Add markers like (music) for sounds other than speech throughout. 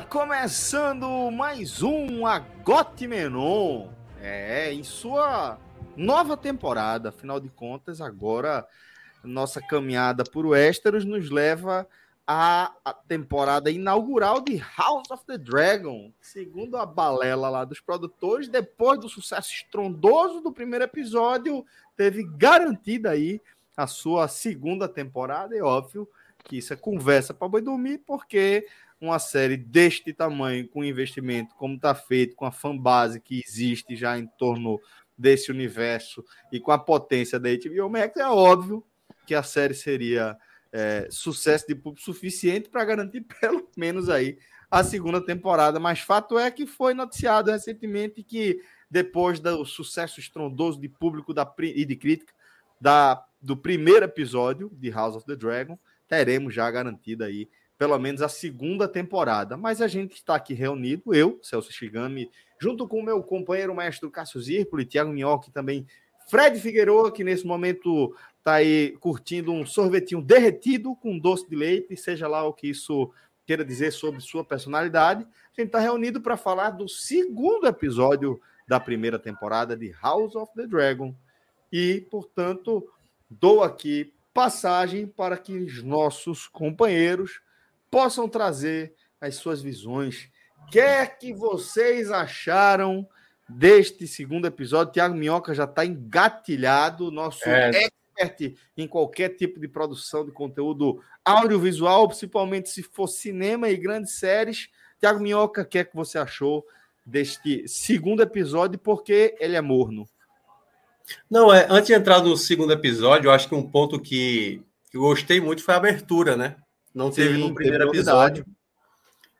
Começando mais um Agote Menon. É, em sua nova temporada, afinal de contas, agora nossa caminhada por Westeros nos leva à temporada inaugural de House of the Dragon. Segundo a balela lá dos produtores, depois do sucesso estrondoso do primeiro episódio, teve garantida aí a sua segunda temporada, e óbvio que isso é conversa para boi dormir, porque uma série deste tamanho, com investimento como está feito, com a fanbase que existe já em torno desse universo e com a potência da HBO Max, é óbvio que a série seria é, sucesso de público suficiente para garantir (laughs) pelo menos aí a segunda temporada. Mas fato é que foi noticiado recentemente que depois do sucesso estrondoso de público da, e de crítica da, do primeiro episódio de House of the Dragon, teremos já garantida aí pelo menos a segunda temporada. Mas a gente está aqui reunido, eu, Celso Shigami, junto com o meu companheiro maestro Cássio Zirpoli, Thiago Minhoque também Fred Figueiredo, que nesse momento está aí curtindo um sorvetinho derretido com doce de leite, seja lá o que isso queira dizer sobre sua personalidade. A gente está reunido para falar do segundo episódio da primeira temporada de House of the Dragon. E, portanto, dou aqui passagem para que os nossos companheiros possam trazer as suas visões. O que é que vocês acharam deste segundo episódio? Tiago Minhoca já está engatilhado, nosso é. expert em qualquer tipo de produção de conteúdo audiovisual, principalmente se for cinema e grandes séries. Tiago Minhoca, o que é que você achou deste segundo episódio? Porque ele é morno. Não, é, antes de entrar no segundo episódio, eu acho que um ponto que, que eu gostei muito foi a abertura, né? Não teve Sim, no primeiro episódio.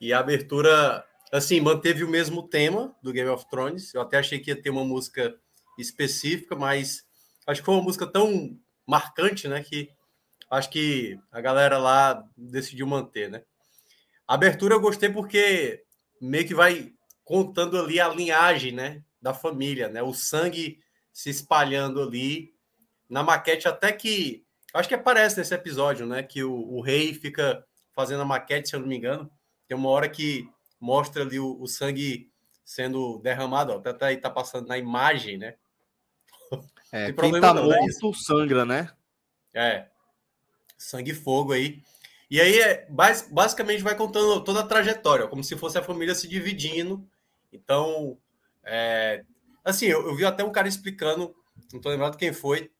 E a abertura, assim, manteve o mesmo tema do Game of Thrones. Eu até achei que ia ter uma música específica, mas acho que foi uma música tão marcante, né? Que acho que a galera lá decidiu manter, né? A abertura eu gostei porque meio que vai contando ali a linhagem, né? Da família, né? O sangue se espalhando ali na maquete, até que Acho que aparece nesse episódio, né? Que o, o, rei fica fazendo a maquete, se eu não me engano. Tem uma hora que mostra ali o, o sangue sendo derramado, ó. Até aí tá passando na imagem, né? É, quem tá não, né? morto né? sangra, né? É. Sangue e fogo aí. E aí, é, basicamente, vai contando toda a trajetória, como se fosse a família se dividindo. Então, é, assim, eu, eu vi até um cara explicando, não tô lembrado quem foi,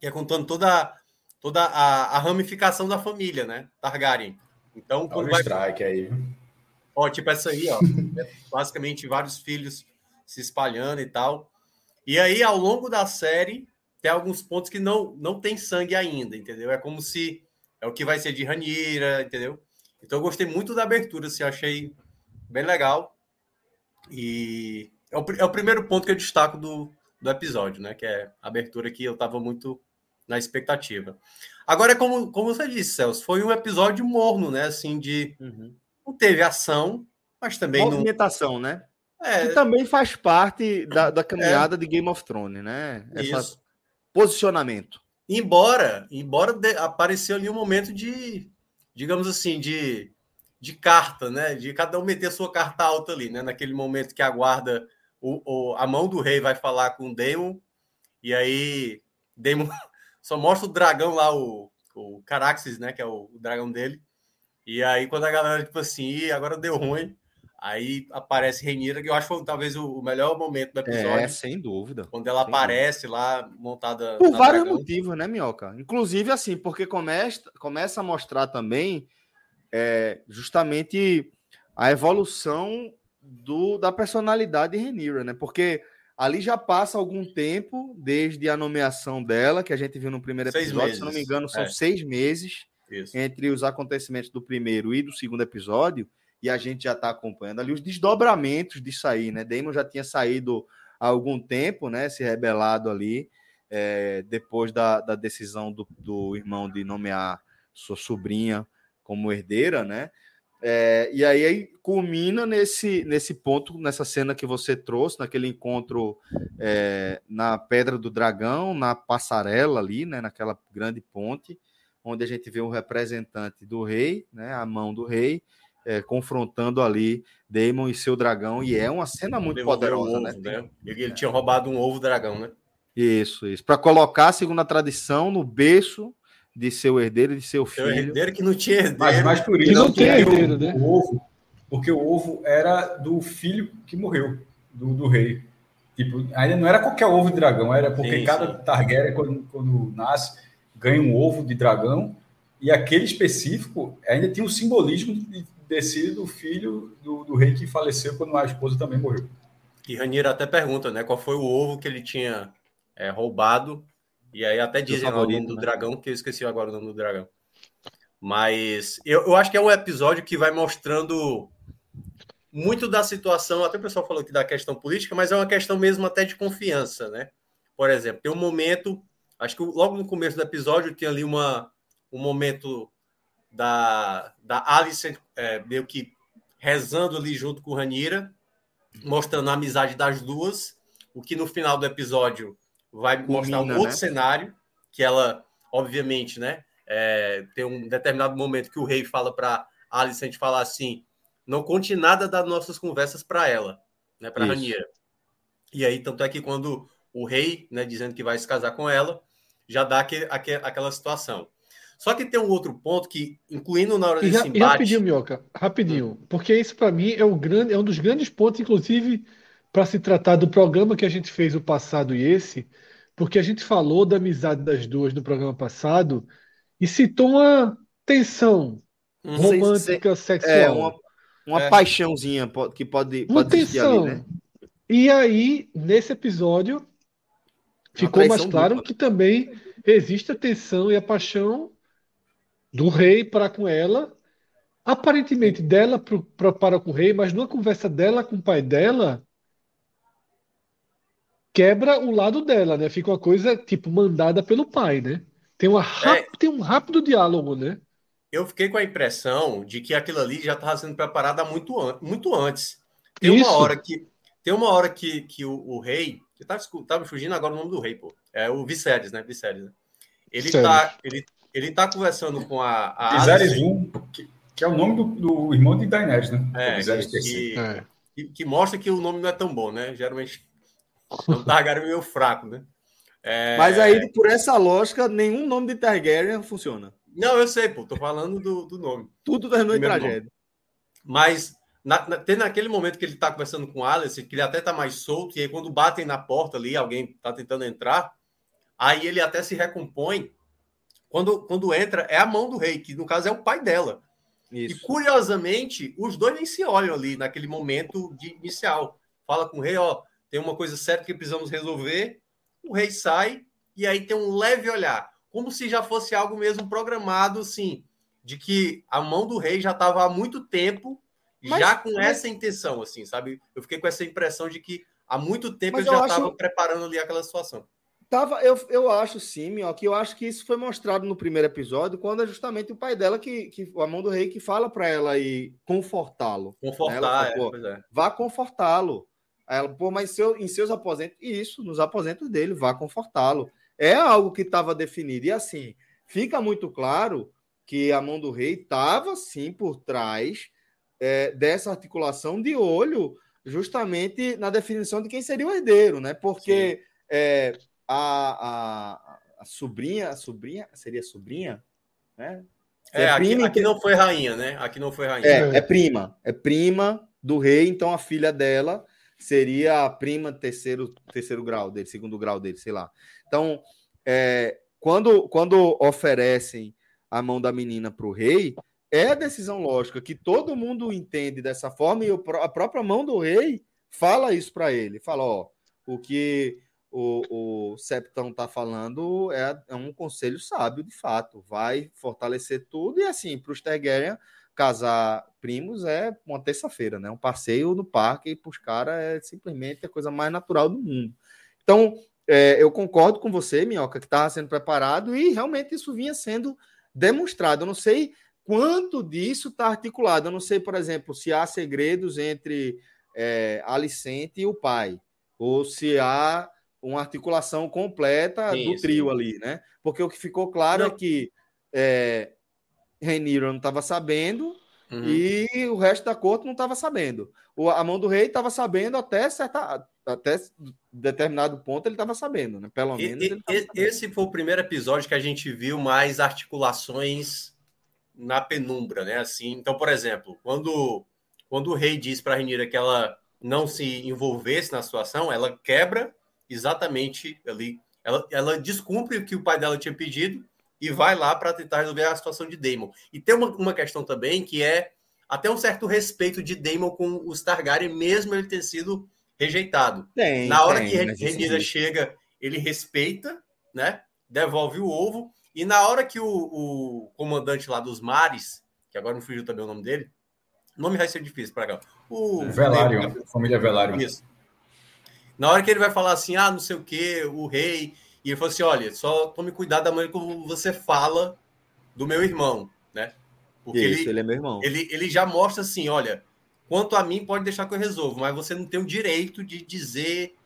que é contando toda toda a, a ramificação da família, né? Targaryen. Então, quando vai... strike aí. Ó, tipo essa aí, ó. É basicamente vários filhos se espalhando e tal. E aí, ao longo da série, tem alguns pontos que não, não tem sangue ainda, entendeu? É como se é o que vai ser de Ranira, entendeu? Então eu gostei muito da abertura, assim, achei bem legal. E é o, é o primeiro ponto que eu destaco do, do episódio, né? Que é a abertura que eu tava muito na expectativa. Agora, como, como você disse, Celso, foi um episódio morno, né? Assim, de. Uhum. Não teve ação, mas também. Movimentação, não... né? É... Que também faz parte da, da caminhada é... de Game of Thrones, né? Esse posicionamento. Embora, embora de, apareceu ali um momento de, digamos assim, de, de carta, né? De cada um meter sua carta alta ali, né? Naquele momento que aguarda o, o, a mão do rei vai falar com o Daemon, e aí Daemon só mostra o dragão lá, o, o Caraxes, né? Que é o, o dragão dele. E aí, quando a galera, tipo assim, agora deu ruim, aí aparece Renira, que eu acho que foi talvez o, melhor momento do episódio. É, sem dúvida. Quando ela aparece dúvida. lá, montada. Por vários dragão. motivos, né, Minhoca? Inclusive, assim, porque começa, começa a mostrar também é, justamente a evolução do, da personalidade de Renira, né? Porque ali já passa algum tempo desde a nomeação dela, que a gente viu no primeiro seis episódio, meses. se não me engano, são é. seis meses Isso. entre os acontecimentos do primeiro e do segundo episódio, e a gente já está acompanhando ali os desdobramentos de sair, né? Damon já tinha saído há algum tempo, né? Se rebelado ali, é, depois da, da decisão do, do irmão de nomear sua sobrinha como herdeira, né? É, e aí, culmina nesse, nesse ponto, nessa cena que você trouxe, naquele encontro é, na Pedra do Dragão, na passarela ali, né, naquela grande ponte, onde a gente vê um representante do rei, né, a mão do rei, é, confrontando ali Daemon e seu dragão, e é uma cena muito poderosa, né? ovo, né? né? Ele, ele, tinha roubado um ovo dragão, né? Isso, isso. Para colocar, segundo a tradição, no berço de seu herdeiro e de seu filho. Seu herdeiro que não tinha herdeiro. Mas, mas por isso que não tem herdeiro, o, né? O ovo, porque o ovo era do filho que morreu, do, do rei. Tipo, ainda não era qualquer ovo de dragão, era porque sim, cada sim. Targaryen, quando, quando nasce, ganha um ovo de dragão, e aquele específico ainda tinha o simbolismo de ter sido o filho do, do, rei que faleceu quando a esposa também morreu. E Ranira até pergunta, né, qual foi o ovo que ele tinha é, roubado e aí até dizem o nome do né? dragão, que eu esqueci agora o nome do dragão. Mas eu, eu acho que é um episódio que vai mostrando muito da situação, até o pessoal falou aqui da questão política, mas é uma questão mesmo até de confiança, né? Por exemplo, tem um momento, acho que logo no começo do episódio tem ali uma, um momento da, da Alice é, meio que rezando ali junto com Ranira, mostrando a amizade das duas, o que no final do episódio vai mostrar um outro né? cenário que ela, obviamente, né? É, tem um determinado momento que o rei fala para Alicent falar assim: não conte nada das nossas conversas para ela, né? Para Raniera. E aí, tanto é que quando o rei, né, dizendo que vai se casar com ela, já dá aquele, aquele, aquela situação. Só que tem um outro ponto que, incluindo na hora desse e, embate... E rapidinho, Mioca, rapidinho, hum. porque isso para mim é, o grande, é um dos grandes pontos, inclusive, para se tratar do programa que a gente fez o passado e esse, porque a gente falou da amizade das duas no programa passado e citou uma tensão hum, romântica, sexual. É, uma, uma é. paixãozinha que pode, uma pode tensão. Ali, né? E aí, nesse episódio, ficou mais claro dupla. que também existe a tensão e a paixão do rei para com ela, aparentemente dela pro, pro, para com o rei, mas numa conversa dela com o pai dela, quebra o lado dela, né? Fica uma coisa, tipo, mandada pelo pai, né? Tem, uma é, tem um rápido diálogo, né? Eu fiquei com a impressão de que aquilo ali já estava sendo preparado há muito, an muito antes. Tem Isso. uma hora que tem uma hora que, que o, o rei, que tava, tava fugindo agora o nome do rei, pô. É o Viserys, né? Viserys. Né? Ele tá, ele, ele tá conversando com a, a Viserys 1, que, que, é o nome do, do irmão de Daenerys, né? É, que, é. Que, que, mostra que o nome não é tão bom, né? Geralmente é um Targaryen meio fraco, né? É... Mas aí, por essa lógica, nenhum nome de Targaryen funciona. Não, eu sei, pô. Tô falando do, do nome. Tudo terminou em tragédia. Nome. Mas na, na, tem naquele momento que ele tá conversando com o Alice, que ele até tá mais solto, e aí quando batem na porta ali, alguém tá tentando entrar, aí ele até se recompõe. Quando, quando entra, é a mão do rei, que no caso é o pai dela. Isso. E curiosamente, os dois nem se olham ali naquele momento de inicial. Fala com o rei, ó, tem uma coisa certa que precisamos resolver. O rei sai e aí tem um leve olhar, como se já fosse algo mesmo programado, assim, de que a mão do rei já estava há muito tempo mas, já com mas... essa intenção, assim, sabe? Eu fiquei com essa impressão de que há muito tempo ele já estava acho... preparando ali aquela situação. Tava, eu, eu acho sim, que eu acho que isso foi mostrado no primeiro episódio, quando é justamente o pai dela que, que a mão do rei que fala para ela ir confortá-lo. Confortar, né? é, é. Vá confortá-lo. Aí ela, pô, mas seu, em seus aposentos, isso, nos aposentos dele, vá confortá-lo. É algo que estava definido. E assim, fica muito claro que a mão do rei estava sim por trás é, dessa articulação de olho, justamente na definição de quem seria o herdeiro, né? Porque é, a, a, a, sobrinha, a sobrinha, seria sobrinha, né? É, é aqui, aqui não foi rainha, né? Aqui não foi rainha. É, é prima, é prima do rei, então a filha dela seria a prima terceiro, terceiro grau dele, segundo grau dele, sei lá. Então, é, quando, quando oferecem a mão da menina para o rei, é a decisão lógica, que todo mundo entende dessa forma, e a própria mão do rei fala isso para ele. Fala, ó, o que o, o Septão está falando é, é, um conselho sábio, de fato. Vai fortalecer tudo. E assim, para os Targaryen, casar primos é uma terça-feira, né? Um passeio no parque para os caras é simplesmente a coisa mais natural do mundo. Então, é, eu concordo com você, Minhoca, que estava sendo preparado e realmente isso vinha sendo demonstrado. Eu não sei quanto disso está articulado. Eu não sei, por exemplo, se há segredos entre é, Alicente e o pai, ou se há uma articulação completa sim, do trio ali, né? Porque o que ficou claro não. é que é, Reniro não estava sabendo uhum. e o resto da corte não estava sabendo. O, a mão do rei estava sabendo até certa, até determinado ponto ele estava sabendo, né? Pelo menos. E, e, esse foi o primeiro episódio que a gente viu mais articulações na penumbra, né? Assim, então, por exemplo, quando quando o rei diz para Renira que ela não se envolvesse na situação, ela quebra exatamente ali. Ela, ela descumpre o que o pai dela tinha pedido e vai lá para tentar resolver a situação de Daemon. E tem uma, uma questão também que é até um certo respeito de Daemon com os Targaryen, mesmo ele ter sido rejeitado. Tem, Na hora tem, que Renira chega, ele respeita, né? Devolve o ovo. E na hora que o, o comandante lá dos mares, que agora não fugiu também o nome dele, o nome vai ser difícil para cá. O Velário, família Velário. Isso. Na hora que ele vai falar assim, ah, não sei o que, o rei, e ele falou assim: olha, só tome cuidado da maneira como você fala do meu irmão, né? Porque Isso, ele, ele é meu irmão. Ele, ele já mostra assim: olha, quanto a mim, pode deixar que eu resolvo, mas você não tem o direito de dizer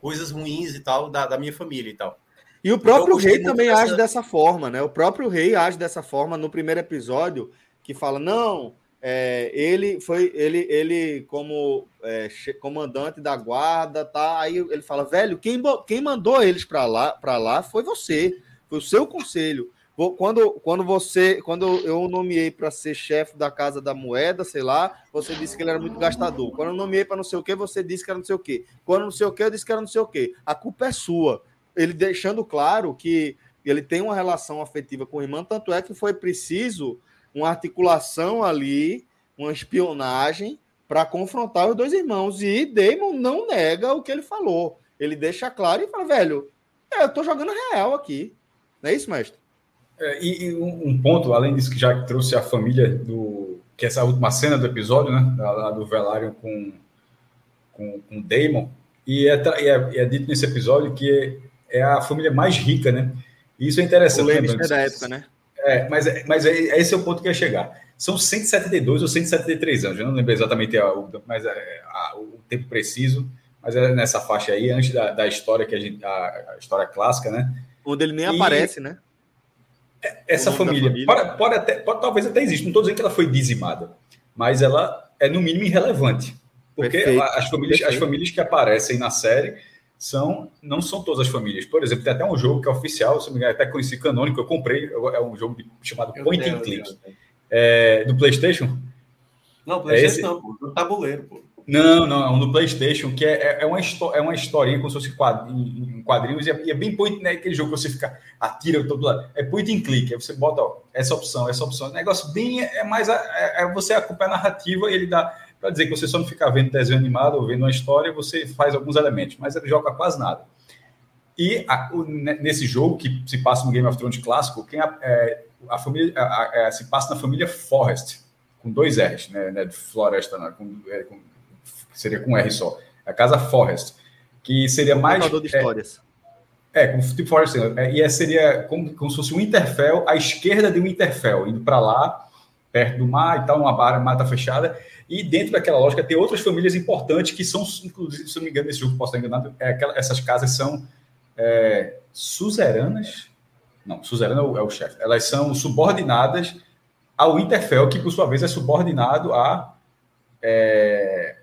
coisas ruins e tal da, da minha família e tal. E o próprio então, rei também dessa... age dessa forma, né? O próprio rei age dessa forma no primeiro episódio, que fala: não, é, ele foi ele ele como é, comandante da guarda tá? Aí ele fala velho quem, quem mandou eles para lá para lá foi você foi o seu conselho. Quando quando você quando eu nomeei para ser chefe da casa da moeda sei lá você disse que ele era muito gastador. Quando eu nomeei para não sei o que você disse que era não sei o que quando não sei o que eu disse que era não sei o que a culpa é sua. Ele deixando claro que ele tem uma relação afetiva com o irmão tanto é que foi preciso uma articulação ali, uma espionagem para confrontar os dois irmãos. E Damon não nega o que ele falou. Ele deixa claro e fala, velho, é, eu tô jogando real aqui. Não é isso, mestre? É, e, e um, um, ponto, além disso que já trouxe a família do. Que é essa última cena do episódio, né? Lá do Velário com, com, com Damon. E é, e é, é, dito nesse episódio que é, é, a família mais rica, né? E isso é interessante. O Lannister né, da época, né? É, mas, é, mas é, esse é o ponto que ia chegar. São 172 ou 173 anos, eu não lembro exatamente a, mas a, a, o tempo preciso, mas é nessa faixa aí, antes da, da história que a gente. A, história clássica, né? Onde ele nem e aparece, né? É, essa família, família. Pode, pode, até, pode, talvez até exista, não estou dizendo que ela foi dizimada, mas ela é no mínimo irrelevante. Porque Perfeito. as famílias, as famílias que aparecem na série são não são todas as famílias. Por exemplo, tem até um jogo que é oficial, se não me engano, até conheci canônico, eu comprei, é um jogo chamado eu Point and Click, é, do PlayStation. Não, PlayStation é não, do tabuleiro, pô. Não, não, é um do PlayStation, que é, é, é uma, é uma historinha como se fosse em quadrinhos, e é, é, bem point, né? Aquele jogo que você fica, atira todo lado. É point and click, aí você bota ó, essa opção, essa opção. O negócio bem é mais. É, é você acompanha a narrativa e ele dá para dizer que você só não fica vendo desenho animado ou vendo uma história, você faz alguns elementos, mas ele joga quase nada. E a, o, nesse jogo, que se passa no Game of Thrones clássico, quem a, é, a família a, é, se passa na família Forrest, com dois R's, né, né de floresta, né, com, é, com, seria com R só. A casa Forrest, que seria mais. de histórias. É, com tipo Forrest, é, e seria como, como se fosse um Interfell à esquerda de um Interfell, indo para lá, perto do mar e tal, uma barra, mata fechada. E dentro daquela lógica tem outras famílias importantes que são, inclusive, se não me engano, nesse jogo posso estar enganado, é aquela, essas casas são é, suzeranas. Não, suzerana é o, é o chefe. Elas são subordinadas ao Interfell, que por sua vez é subordinado a. É,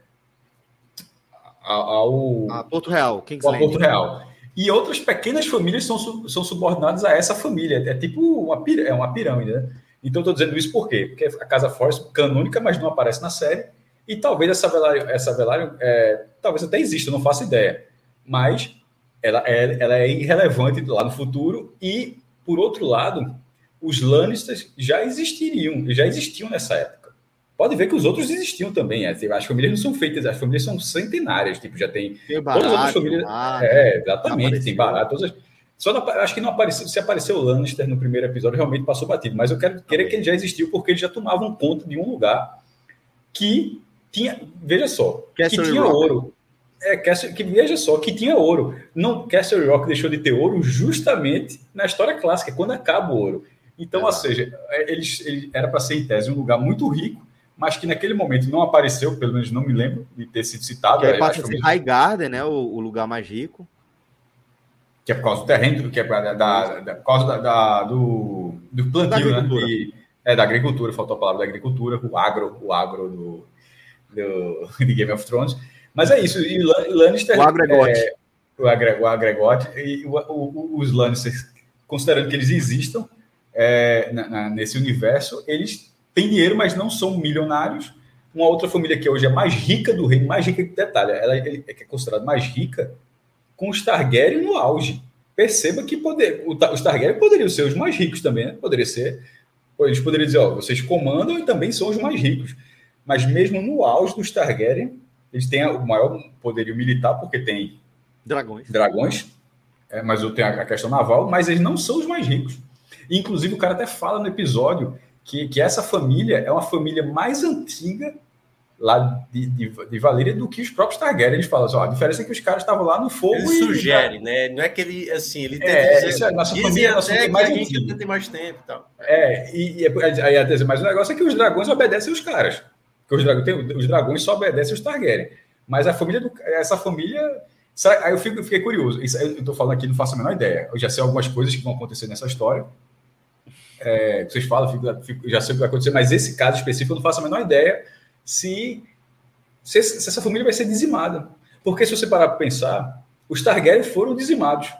ao. A Porto Real. Ao Porto Real. E outras pequenas famílias são, são subordinadas a essa família. É tipo uma, é uma pirâmide, né? Então, estou dizendo isso por quê? Porque a Casa Force canônica, mas não aparece na série. E talvez essa Velário, essa Velário é, talvez até exista, não faço ideia. Mas ela é, ela é irrelevante lá no futuro. E, por outro lado, os Lannisters já existiriam, já existiam nessa época. Pode ver que os outros existiam também. É, as famílias não são feitas, as famílias são centenárias. Tipo, já tem. tem barato, todas as outras famílias. Ah, é, exatamente, tem barato. Todas só não, acho que não apareceu. Se apareceu o Lannister no primeiro episódio, realmente passou batido. Mas eu quero querer que ele já existiu, porque eles já tomavam conta de um lugar que tinha. Veja só, Castle que tinha Rock. ouro. É, Castle, que veja só, que tinha ouro. Não, Castle Rock deixou de ter ouro justamente na história clássica, quando acaba o ouro. Então, é. ou seja, eles, ele, era para ser em tese um lugar muito rico, mas que naquele momento não apareceu, pelo menos não me lembro de ter sido citado. Que é, passa a ser High Garden, né? O, o, lugar mais rico. Que é por causa do terreno, que é da, da, da por causa da, da, do, do plantio, né? E, é da agricultura, faltou a palavra da agricultura, o agro, o agro do, do, (laughs) de Game of Thrones. Mas é isso, e Lannister. O agregote. É, o, agre, o agregote, e o, o, os Lannisters, considerando que eles existam é, na, na, nesse universo, eles tem dinheiro, mas não são milionários. Uma outra família que hoje é mais rica do reino, mais rica que detalhe, ela é, é considerada mais rica com os Targaryen no auge. Perceba que poder, os Targaryen poderiam ser os mais ricos também, né? Poderia ser. Eles poderiam dizer, ó, vocês comandam e também são os mais ricos. Mas mesmo no auge dos Targaryen, eles têm o maior poderio militar, porque tem dragões. Dragões, é, mas eu tenho a questão naval, mas eles não são os mais ricos. Inclusive, o cara até fala no episódio que, que essa família é uma família mais antiga lá de, de, de Valíria do que os próprios Targaryen. Eles falam assim, ó, a diferença é que os caras estavam lá no fogo ele e... sugere, né? Não é que ele, assim, ele tenta é, dizer, é, nossa família, nossa família mais antiga. tem mais tempo e tal. É, e, e aí, aí, mas o negócio é que os dragões obedecem os caras. Porque os dragões, tem, os dragões só obedecem os Targaryen. Mas a família, do, essa família... Aí eu fico, fiquei curioso. Isso, eu estou falando aqui, não faço a menor ideia. Eu já sei algumas coisas que vão acontecer nessa história é, vocês falam, fico, fico, já sei o que vai acontecer, mas esse caso específico eu não faço a menor ideia se, se, se essa família vai ser dizimada. Porque se você parar para pensar, os Targaryen foram dizimados.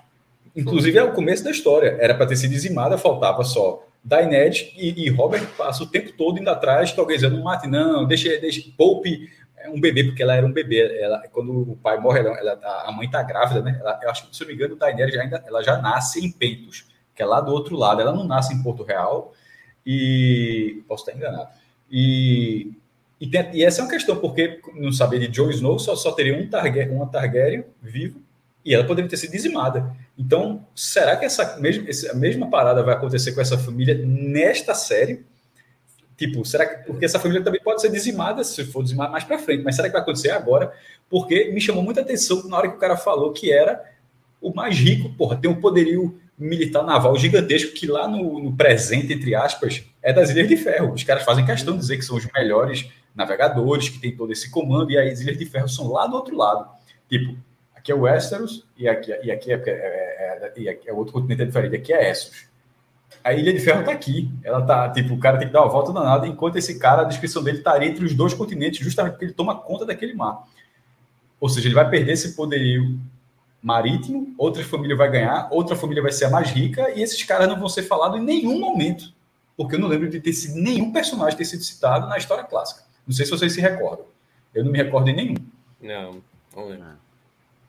Inclusive é o começo da história. Era para ter sido dizimada, faltava só Daenerys e, e, Robert passa o tempo todo indo atrás, que alguém dizendo, não mate, não, deixa, deixa, poupe é, um bebê, porque ela era um bebê. Ela, quando o pai morre, ela, ela a mãe está grávida, né? Ela, eu acho que, se eu não me engano, Daenerys já, ainda, ela já nasce em pentos que é lá do outro lado. Ela não nasce em Porto Real e posso estar enganado. E, e, tem, e essa é uma questão, porque não saber de Jon Snow só, só teria um Targaryen, uma Targaryen vivo e ela poderia ter sido dizimada. Então, será que essa mesma, essa mesma parada vai acontecer com essa família nesta série? Tipo, será que. Porque essa família também pode ser dizimada se for dizimada mais para frente, mas será que vai acontecer agora? Porque me chamou muita atenção na hora que o cara falou que era o mais rico, porra, tem um poderio militar naval gigantesco que lá no, no, presente, entre aspas, é das Ilhas de Ferro. Os caras fazem questão de dizer que são os melhores navegadores, que tem todo esse comando, e as Ilhas de Ferro são lá do outro lado. Tipo, aqui é o Westeros, e aqui, e aqui, é, é, é, aqui é outro continente diferente, aqui é Essos. A Ilha de Ferro tá aqui. Ela tá, tipo, o cara tem que dar uma volta danada, enquanto esse cara, a descrição dele estaria entre os dois continentes, justamente porque ele toma conta daquele mar. Ou seja, ele vai perder esse poderio marítimo, outra família vai ganhar, outra família vai ser a mais rica, e esses caras não vão ser falados em nenhum momento. Porque eu não lembro de ter sido nenhum personagem ter sido citado na história clássica. Não sei se vocês se recordam. Eu não me recordo de nenhum. Não, não lembro.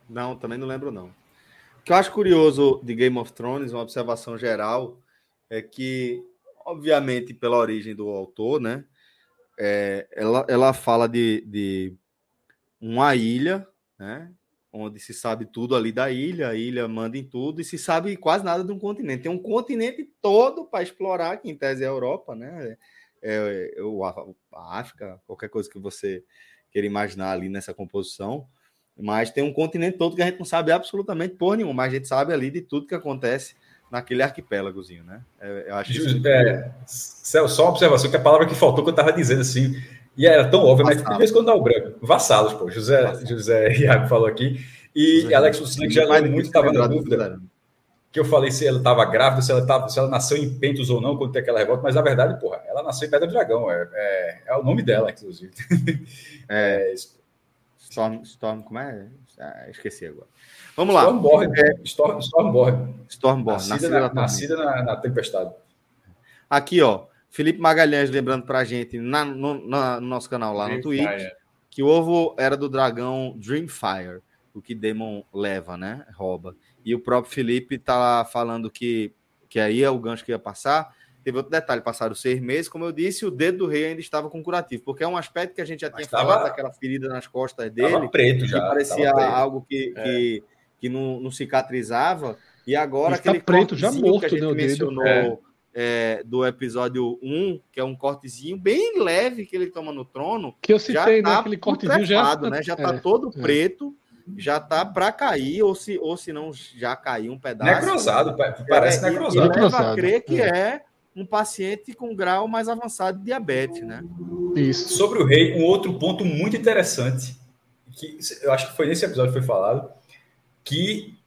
Não, também não lembro, não. O que eu acho curioso de Game of Thrones, uma observação geral, é que, obviamente, pela origem do autor, né? É, ela, ela fala de, de uma ilha, né? onde se sabe tudo ali da ilha, a ilha manda em tudo e se sabe quase nada de um continente. Tem um continente todo para explorar, que em tese é a Europa, né? É, é, a África, qualquer coisa que você queira imaginar ali nessa composição. Mas tem um continente todo que a gente não sabe absolutamente por nenhum, mas a gente sabe ali de tudo que acontece naquele arquipélagozinho, né? É, eu acho isso. É, só uma observação, que a palavra que faltou que eu estava dizendo assim, e era tão óbvio, mas de vez quando dá o branco. Vassalos, pô. José, Vassalos. José Iago falou aqui. E José, Alex Luciano já leu muito, estava na dúvida. Que eu falei se ela estava grávida, se ela, tava, se ela nasceu em Pentos ou não, quando tem aquela revolta, mas na verdade, porra, ela nasceu em Pedra do Dragão. É, é, é o nome dela, inclusive. (laughs) É, Storm, Storm, como é? Ah, esqueci agora. Vamos lá. Stormborn. É, Storm, Stormborn. Stormborn. Nascida, nascida, na, nascida na, na tempestade. Aqui, ó. Felipe Magalhães lembrando para a gente na, no, na, no, nosso canal lá no Twitch Fire. que o ovo era do dragão Dreamfire, o que Demon leva, né? Rouba. E o próprio Felipe tá falando que, que aí é o gancho que ia passar, Teve outro detalhe, passaram seis meses, como eu disse, o dedo do rei ainda estava com curativo, porque é um aspecto que a gente já Mas tinha tava, falado daquela ferida nas costas dele. preto já. Que parecia algo que, é. que, que não, não, cicatrizava. E agora Ele tá aquele preto já morto, que a gente né, mencionou é. É, do episódio 1, que é um cortezinho bem leve que ele toma no trono. Que eu citei, já né? Tá aquele cortezinho já, né? já tá é, todo é. preto já tá para cair, ou se, ou se não já caiu um pedaço. Necrosado, parece é, necrosado. E, e leva a crer que é. é um paciente com grau mais avançado de diabetes, né? Isso. Sobre o rei, um outro ponto muito interessante, que eu acho que foi nesse episódio que foi falado, que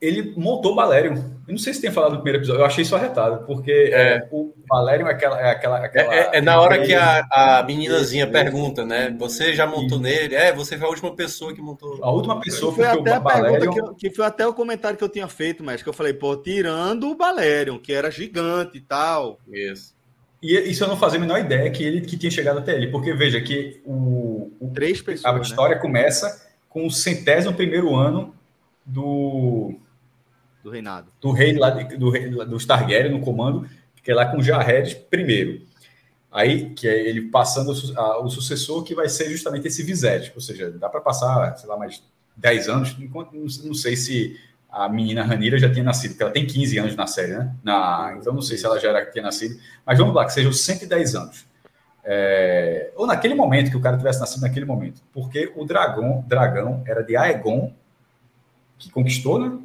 ele montou o Valerium. Eu não sei se tem falado no primeiro episódio, eu achei isso arretado, porque é. é o Valerium é aquela. É, aquela, aquela é, é, é na hora que a, a meninazinha pergunta, né? Você já montou nele? É, você foi a última pessoa que montou. A última pessoa que foi até a Valerium... pergunta que, que, foi até o comentário que eu tinha feito, mas que eu falei, pô, tirando o Valerium, que era gigante e tal. Isso. E isso eu não fazia a menor ideia que ele que tinha chegado até ele, porque veja que o, o Três pessoas, a história né? começa com o centésimo primeiro ano do do reinado. Do rei lá, do rei dos Targaryen no comando, que é lá com Jared primeiro. Aí, que é ele passando o, o sucessor, que vai ser justamente esse Vizete. Ou seja, dá para passar, sei lá, mais 10 anos, enquanto não sei se a menina Ranira já tinha nascido, porque ela tem 15 anos na série, né? Na, então não sei se ela já era, tinha nascido, mas vamos lá, que sejam 110 anos. É, ou naquele momento que o cara tivesse nascido naquele momento, porque o dragão, dragão era de Aegon, que conquistou, né?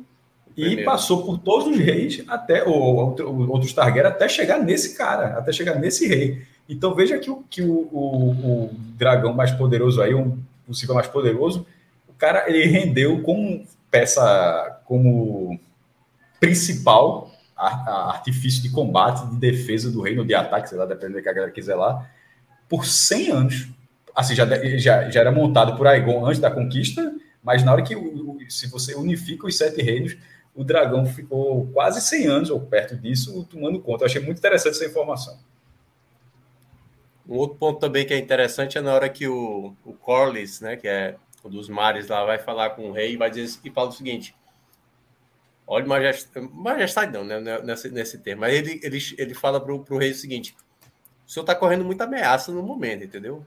E passou por todos os reis, até ou, ou, outros Targaryen, até chegar nesse cara, até chegar nesse rei. Então veja que o, que o, o, o dragão mais poderoso aí, um possível mais poderoso, o cara ele rendeu como peça, como principal a, a artifício de combate, de defesa do reino, de ataque, sei lá, dependendo do que a galera quiser lá, por 100 anos. Assim, já, já, já era montado por Aegon antes da conquista, mas na hora que, se você unifica os sete reinos, o dragão ficou quase 100 anos ou perto disso tomando conta. Eu achei muito interessante essa informação. Um outro ponto também que é interessante é na hora que o, o Corlys, né, que é um dos mares lá, vai falar com o rei e vai dizer e fala o seguinte: olha, majestade, majestade não, né, nesse, nesse termo, mas ele, ele, ele fala para o rei o seguinte: o senhor está correndo muita ameaça no momento, entendeu?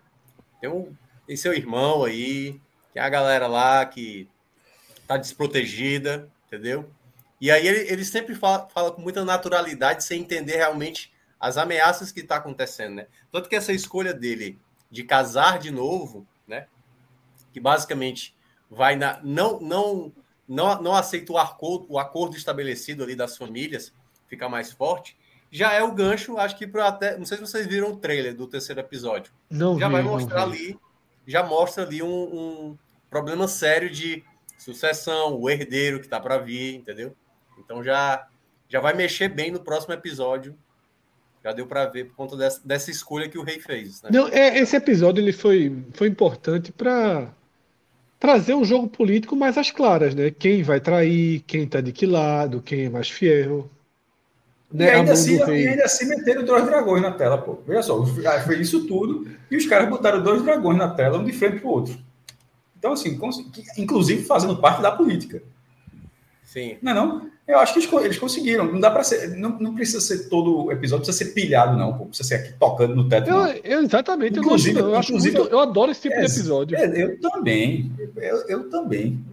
Tem, um, tem seu irmão aí, tem a galera lá que está desprotegida, entendeu? E aí ele, ele sempre fala, fala, com muita naturalidade, sem entender realmente as ameaças que está acontecendo, né? Tanto que essa escolha dele de casar de novo, né? Que basicamente vai na não não não, não aceita o acordo, o acordo estabelecido ali das famílias, fica mais forte. Já é o gancho, acho que para até, não sei se vocês viram o trailer do terceiro episódio. Não já vi, vai mostrar ali, já mostra ali um, um problema sério de sucessão, o herdeiro que está para vir, entendeu? Então já já vai mexer bem no próximo episódio. Já deu para ver por conta dessa, dessa, escolha que o rei fez. Né? Não, é, esse episódio ele foi, foi importante para trazer um jogo político mais às claras, né? Quem vai trair, quem tá de que lado, quem é mais fiel. Né? E, ainda assim, e ainda assim meteram dois dragões na tela, pô. Veja só, foi isso tudo e os caras botaram dois dragões na tela, um de frente pro outro. Então, assim, inclusive fazendo parte da política. Sim. Não é não? Eu acho que eles, conseguiram. Não dá para ser. Não, não, precisa ser todo o episódio, precisa ser pilhado, não. Pô. Precisa ser aqui tocando no teto. Eu, eu exatamente. Inclusive, eu, eu, inclusive muito, eu adoro esse tipo é, de episódio. É, eu também. Eu, eu também.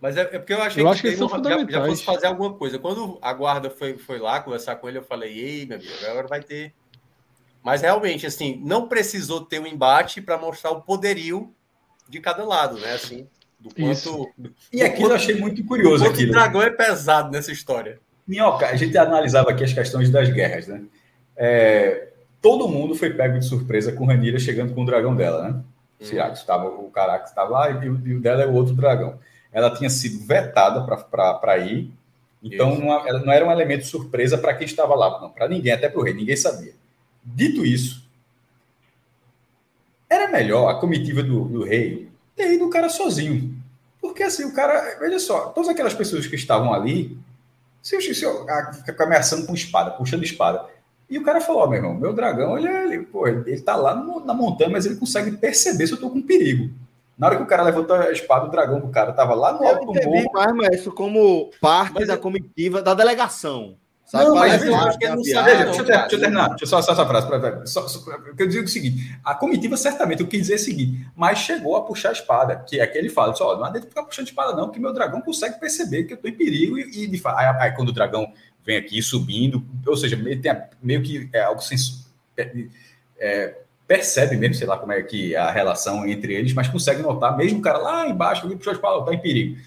Mas é, é, porque eu achei eu que, acho que eles são fundamentais. Já, já fosse fazer alguma coisa. Quando a guarda foi, foi lá conversar com ele, eu falei, ei, meu amigo, agora vai ter mas realmente, assim, não precisou ter um embate para mostrar o poderio de cada lado, né? Assim, do quanto. E aquilo eu achei muito curioso. O aquilo. dragão é pesado nessa história. Minhoca, a gente analisava aqui as questões das guerras, né? É, todo mundo foi pego de surpresa com Ranira chegando com o dragão dela, né? Hum. estava o Caraca estava lá e o dela é o outro dragão. Ela tinha sido vetada para ir, então não, não, era um elemento surpresa para quem estava lá, não, para ninguém, até para o rei, ninguém sabia. Dito isso, era melhor a comitiva do, do rei ter ido o cara sozinho. Porque assim, o cara, veja só, todas aquelas pessoas que estavam ali, se, se, se fica ameaçando com espada, puxando espada. E o cara falou: oh, meu irmão, meu dragão, ele, ele, pô, ele tá lá no, na montanha, mas ele consegue perceber se eu tô com perigo. Na hora que o cara levantou a espada, o dragão do cara tava lá no alto do morro. mais, isso como parte mas da comitiva da delegação. Sabe não, mas eu acho que ele não sabe. Deixa, deixa, eu terminar, deixa eu só essa frase. Pra, só, só, eu digo o seguinte: a comitiva, certamente, eu quis dizer o seguinte, mas chegou a puxar a espada, que é que ele fala: só, não adianta ficar puxando espada, não, que meu dragão consegue perceber que eu estou em perigo e, e. Aí, aí, quando o dragão vem aqui subindo, ou seja, meio, tem, meio que é algo sem. É, é, percebe mesmo, sei lá como é que a relação entre eles, mas consegue notar, mesmo o cara lá embaixo, ele puxou a espada, está em perigo.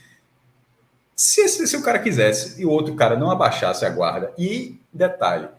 Se, se, se, o cara quisesse e o outro cara não abaixasse a guarda e, detalhe,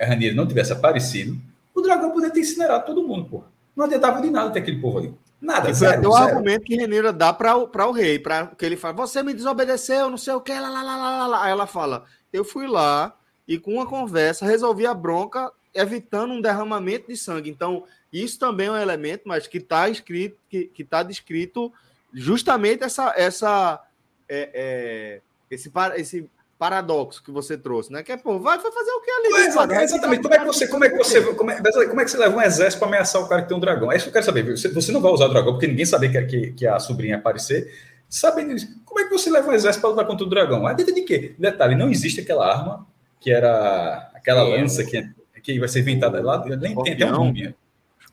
a Ranieri não tivesse aparecido, o dragão poderia ter incinerado todo mundo, porra. Não adiantava de nada ter aquele povo ali. Nada, e zero, o argumento que Renira dá para o rei, para que ele fala, você me desobedeceu, não sei o que, lá, lá, lá, lá, lá. Aí ela fala, eu fui lá e com uma conversa resolvi a bronca, evitando um derramamento de sangue. Então, isso também é um elemento, mas que está escrito, que está descrito justamente essa, essa é, é, esse, esse paradoxo que você trouxe, né? Que é, pô, vai, vai fazer o que ali? É, exatamente. exatamente. Como é que você, como é que você, como é, como é que você leva um exército para ameaçar o cara que tem um dragão? É isso que eu quero saber. Você, você não vai usar o dragão porque ninguém sabia que, que, que a sobrinha ia aparecer. Sabendo disso, como é que você leva um exército para lutar contra o dragão? A dentro de quê? Detalhe, não existe aquela arma que era aquela lança que, que vai ser inventada lá. Nem tem até um nome.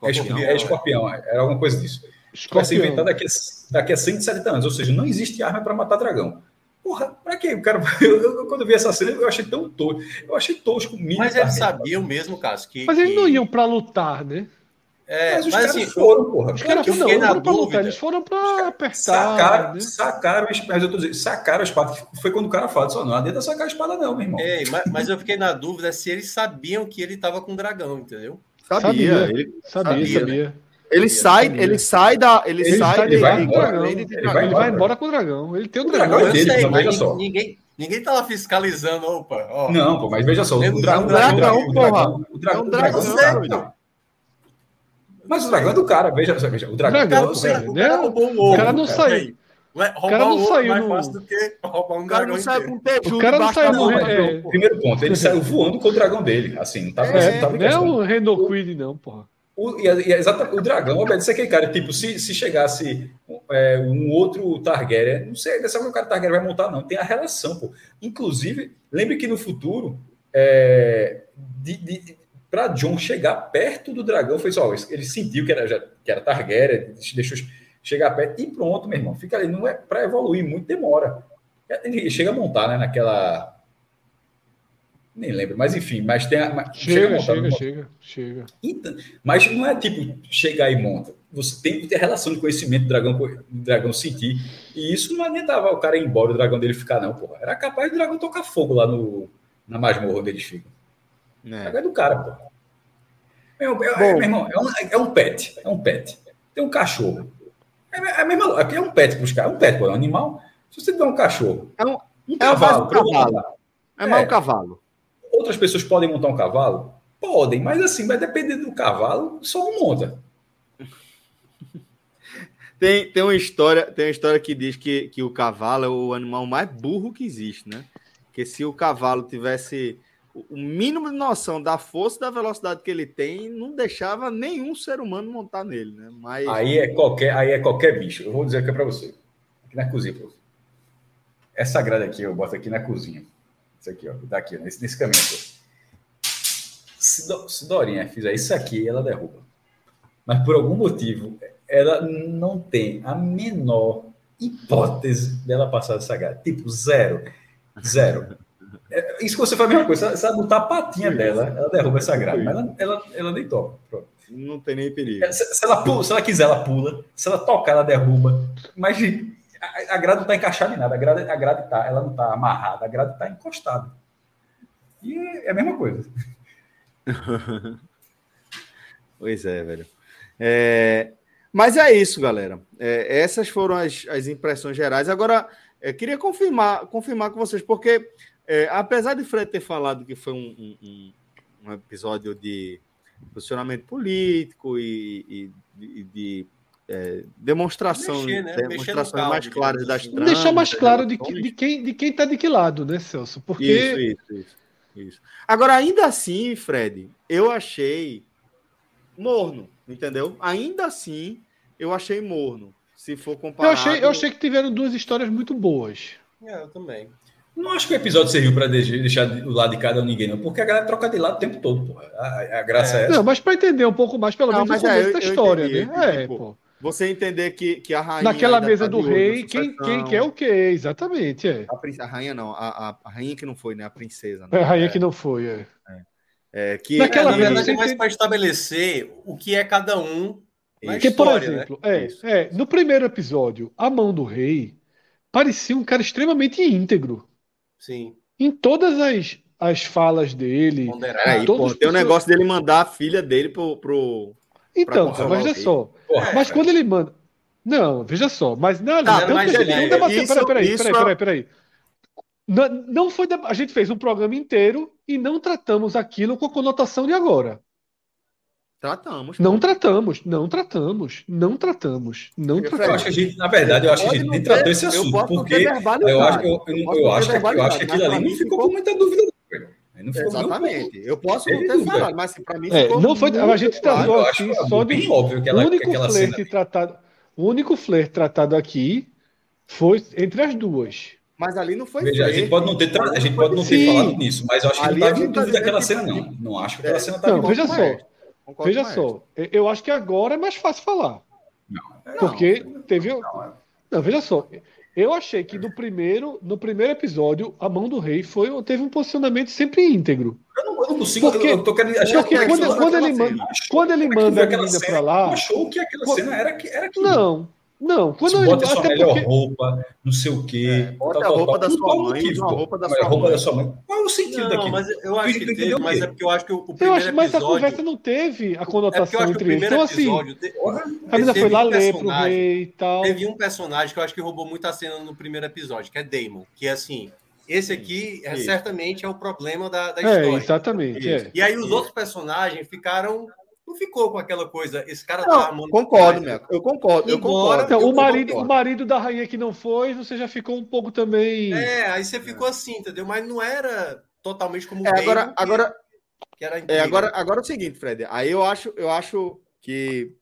É escorpião, é, escorpião, era alguma coisa disso. Escorpião. Vai ser inventada daqui, daqui a 170 anos. Ou seja, não existe arma para matar dragão. Porra, pra quê? O cara, (laughs) eu, eu, quando eu vi essa cena, eu achei tão tosco. Eu achei tosco Mas eles sabiam mesmo, caso que. Mas eles que... não iam para lutar, né? É, mas os mas, caras assim, foram, porra. Os caras não, não foram para lutar, eles foram para apertar. Sacaram, né? sacaram, mas eu tô dizendo, sacaram a espada. Foi quando o cara fala, só não adianta sacar a espada, não, meu irmão. É, mas, mas eu fiquei na dúvida se eles sabiam que ele estava com dragão, entendeu? Sabia, sabia, ele sabia. sabia, sabia. Né? Ele sai, ele sai da. Ele, ele sai, ele, vai embora, ele, ele, vai, ele vai embora com o dragão. Ele tem o, o dragão. dragão dele, sei, mas só. Ninguém, ninguém tá lá fiscalizando, opa. Ó. Não, pô, mas veja só. O dragão, o dragão, o dragão, o dragão, o dragão, certo. Mas o dragão é do cara, veja, veja. O dragão, dragão velho, né? O cara não saiu. O cara não saiu mais fácil do que roubar um dragão. O cara não saiu no. É... Primeiro ponto, ele saiu voando com o dragão dele. Assim, não tava, é, não, não é o Renault Quid, não, porra. O, e, e exatamente, o dragão obedece aquele cara. Tipo, se, se chegasse é, um outro Targaryen, não sei, dessa que o cara Targaryen vai montar, não. Tem a relação, pô. Inclusive, lembre que no futuro, é, para John chegar perto do dragão, foi só, ele sentiu que era, já, que era Targaryen, deixou chegar perto e pronto, meu irmão. Fica ali, não é para evoluir muito, demora. Ele chega a montar, né, naquela nem lembro, mas enfim, mas tem a, chega, chega, chega, chega, Então, mas não é tipo chegar e monta. Você tem que ter relação de conhecimento do dragão, do dragão sentir. E isso não adiantava o cara ir embora, o dragão dele ficar, não, porra. Era capaz do dragão tocar fogo lá no, na masmorra onde eles ficam. É. é do cara, porra. Meu, é, meu irmão, é um, é um pet. É um pet. Tem um cachorro. É, é, mesmo, aqui é um pet para os caras. É um pet, pô, é um animal. Se você tiver um cachorro, é um, um cavalo. É, um cavalo. é mais um cavalo. Outras pessoas podem montar um cavalo? Podem, mas assim, vai depender do cavalo, só um monta. Tem, tem, uma história, tem uma história que diz que, que o cavalo é o animal mais burro que existe, né? Que se o cavalo tivesse o mínimo de noção da força e da velocidade que ele tem, não deixava nenhum ser humano montar nele, né? Mas aí é qualquer, aí é qualquer bicho. Eu vou dizer aqui para você. Aqui na cozinha, Essa grade aqui eu boto aqui na cozinha. Isso aqui, ó. Daqui, nesse, nesse caminho aqui. Se, Do, se Dorinha fizer isso aqui, ela derruba. Mas por algum motivo, ela não tem a menor hipótese dela passar dessa grade. Tipo, zero. Zero. É, isso que você faz a mesma coisa. Se ela botar a patinha dela, ela derruba essa grade. Mas ela, ela, ela nem toca. Pronto. Não tem nem perigo. Se, se, ela pula, se ela quiser, ela pula. Se ela tocar, ela derruba. Mas a, grade não está encaixada em nada, a grade, a grade tá, ela não está amarrada, a grade está encostada. E é a mesma coisa. (laughs) pois é, velho. É, mas é isso, galera. É, essas foram as, as impressões gerais. Agora, é, queria confirmar, confirmar com vocês, porque é, apesar de Fred ter falado que foi um, um, um episódio de posicionamento político e, e, e de é, demonstração, Mexer, né? demonstrações mais claras das tramas. Deixar mais claro de, que, de quem de quem está de que lado, né, Celso? Porque isso, isso, isso, isso. Agora, ainda assim, Fred, eu achei morno, entendeu? Ainda assim, eu achei morno. Se for comparar. Eu achei, eu achei que tiveram duas histórias muito boas. É, eu também. Não acho que o episódio serviu para deixar o lado de cada ninguém, não, porque a galera troca de lado o tempo todo, pô. A, a graça é. é essa. Não, mas para entender um pouco mais, pelo menos, o começo é, da história, entendi, né? É, tipo, pô. Você entender que, que a rainha. Naquela mesa tá do rei, quem, quem quer o quê? Exatamente, é. A, a rainha não, a, a, rainha que não foi, né? A princesa. Né? É, a rainha que não foi, é. é. é que, Naquela é, mesa, é mais para estabelecer o que é cada um. Porque, por né? exemplo, né? é, é, no primeiro episódio, a mão do rei parecia um cara extremamente íntegro. Sim. Em todas as, as falas dele. É, pô, tem o um negócio dele mandar a filha dele pro. pro então, mas veja só. Porra, mas quando ele manda. Não, veja só. Mas não, tá, não, mas ele, não peraí, peraí, peraí, peraí, peraí. Não, não foi. A gente fez um programa inteiro e não tratamos aquilo com a conotação de agora. Tratamos. Não pô. tratamos, não tratamos, não tratamos, não tratamos. Eu acho que a gente, na verdade, eu acho que a gente nem tratou esse assunto, porque eu acho, eu, eu, eu, eu acho, que, eu acho que aquilo ali não ficou com muita dúvida. Não ficou Exatamente. Eu posso não ter falado, mas para mim é, não foi. A gente tratou aqui só de óbvio que ela, o único que flerte cena... tratado, o único flerte tratado aqui foi entre as duas. Mas ali não foi. Veja, a gente pode não ter, tra... a gente pode não ter falado nisso, mas eu acho que ali não estava em dúvida daquela cena, não. Não acho que aquela é. cena estava Não, veja só. Concordo Veja só, eu acho que agora é mais fácil falar. Não, porque não, teve. Não, não, veja só. Eu achei que no primeiro, no primeiro episódio, a mão do rei foi, teve um posicionamento sempre íntegro. Eu não, eu não consigo. Porque, eu tô querendo achar porque quando, quando, ele manda, quando ele manda a menina para lá. Achou que aquela cena era, era aquilo. Não, não, quando ele bota sua melhor porque... roupa, não sei o quê. É, bota a roupa da sua mãe, a roupa da sua roupa mãe. da sua mãe. Qual é o sentido não, daquilo? Mas eu acho que teve, mas é porque eu acho que o, primeiro eu acho, mas episódio... a conversa não teve a conotação é entre eles. Então, assim, a menina foi lá um ler pro rei e tal. Teve um personagem que eu acho que roubou muita cena no primeiro episódio, que é Damon, que é assim, esse aqui é, certamente é o problema da, da é, história. É, exatamente. É. E aí os outros personagens ficaram não ficou com aquela coisa, esse cara não, tá. Concordo, meu. Eu concordo, eu concordo. Então, eu o, marido, concordo. o marido da rainha que não foi, você já ficou um pouco também. É, aí você ficou assim, entendeu? Mas não era totalmente como é, agora, que, agora, que era é, agora, agora é o seguinte, Fred. Aí eu acho, eu acho que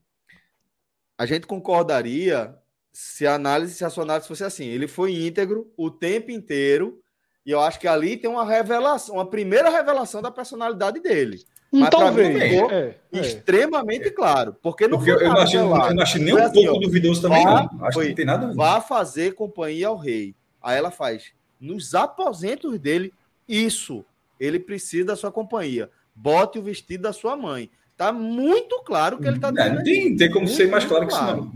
a gente concordaria se a análise, se a sua análise fosse assim. Ele foi íntegro o tempo inteiro. E eu acho que ali tem uma revelação, uma primeira revelação da personalidade dele. Mas Talvez. Mim ficou é, é. extremamente claro. Porque não porque eu, não achei, eu não achei nem um assim, pouco duvidoso também, vá, não. Acho foi, que não tem nada a ver. Vá fazer companhia ao rei. Aí ela faz. Nos aposentos dele, isso. Ele precisa da sua companhia. Bote o vestido da sua mãe. Tá muito claro que ele tá dizendo. Não, tem, tem como ser mais claro, claro.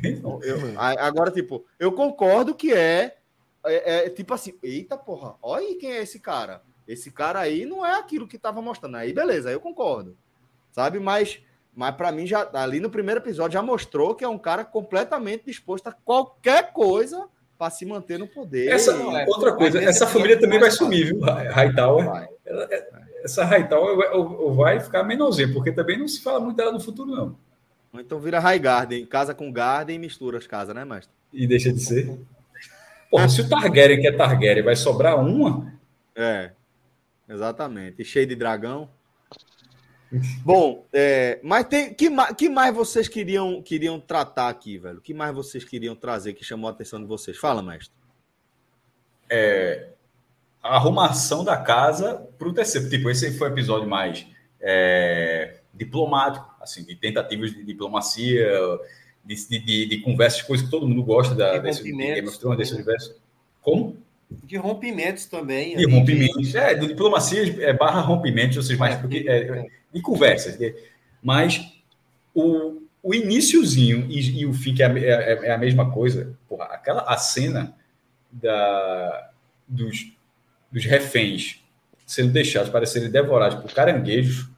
que isso não. (laughs) eu, agora, tipo, eu concordo que é, é, é tipo assim, eita porra, olha aí quem é esse cara. Esse cara aí não é aquilo que estava mostrando. Aí beleza, aí eu concordo. Sabe? Mas, mas para mim, já ali no primeiro episódio já mostrou que é um cara completamente disposto a qualquer coisa para se manter no poder. Essa, e, é, outra coisa, essa família também vai sumir, viu? Hightower. É, essa Hightower vai ficar menorzinha, porque também não se fala muito dela no futuro, não. Então vira High Garden, casa com Garden e mistura as casas, né, mestre? E deixa de ser. Porra, se o Targaryen, que é Targaryen, vai sobrar uma. É. Exatamente. E cheio de dragão. (laughs) Bom, é, mas tem que, que mais vocês queriam queriam tratar aqui, velho? que mais vocês queriam trazer que chamou a atenção de vocês? Fala, mestre. É, a arrumação da casa para o terceiro. Tipo, esse foi o episódio mais é, diplomático, assim, de tentativas de diplomacia, de, de, de, conversas, coisas que todo mundo gosta da, desse, de Game of Thrones, desse universo. Como? De rompimentos também. De rompimentos. É, de diplomacia é, barra rompimentos, vocês mais. É, porque, é, de conversas. Mas o, o iníciozinho e, e o fim, que é, é, é, a mesma coisa, porra, aquela a cena da, dos, dos reféns sendo deixados para serem devorados por caranguejos,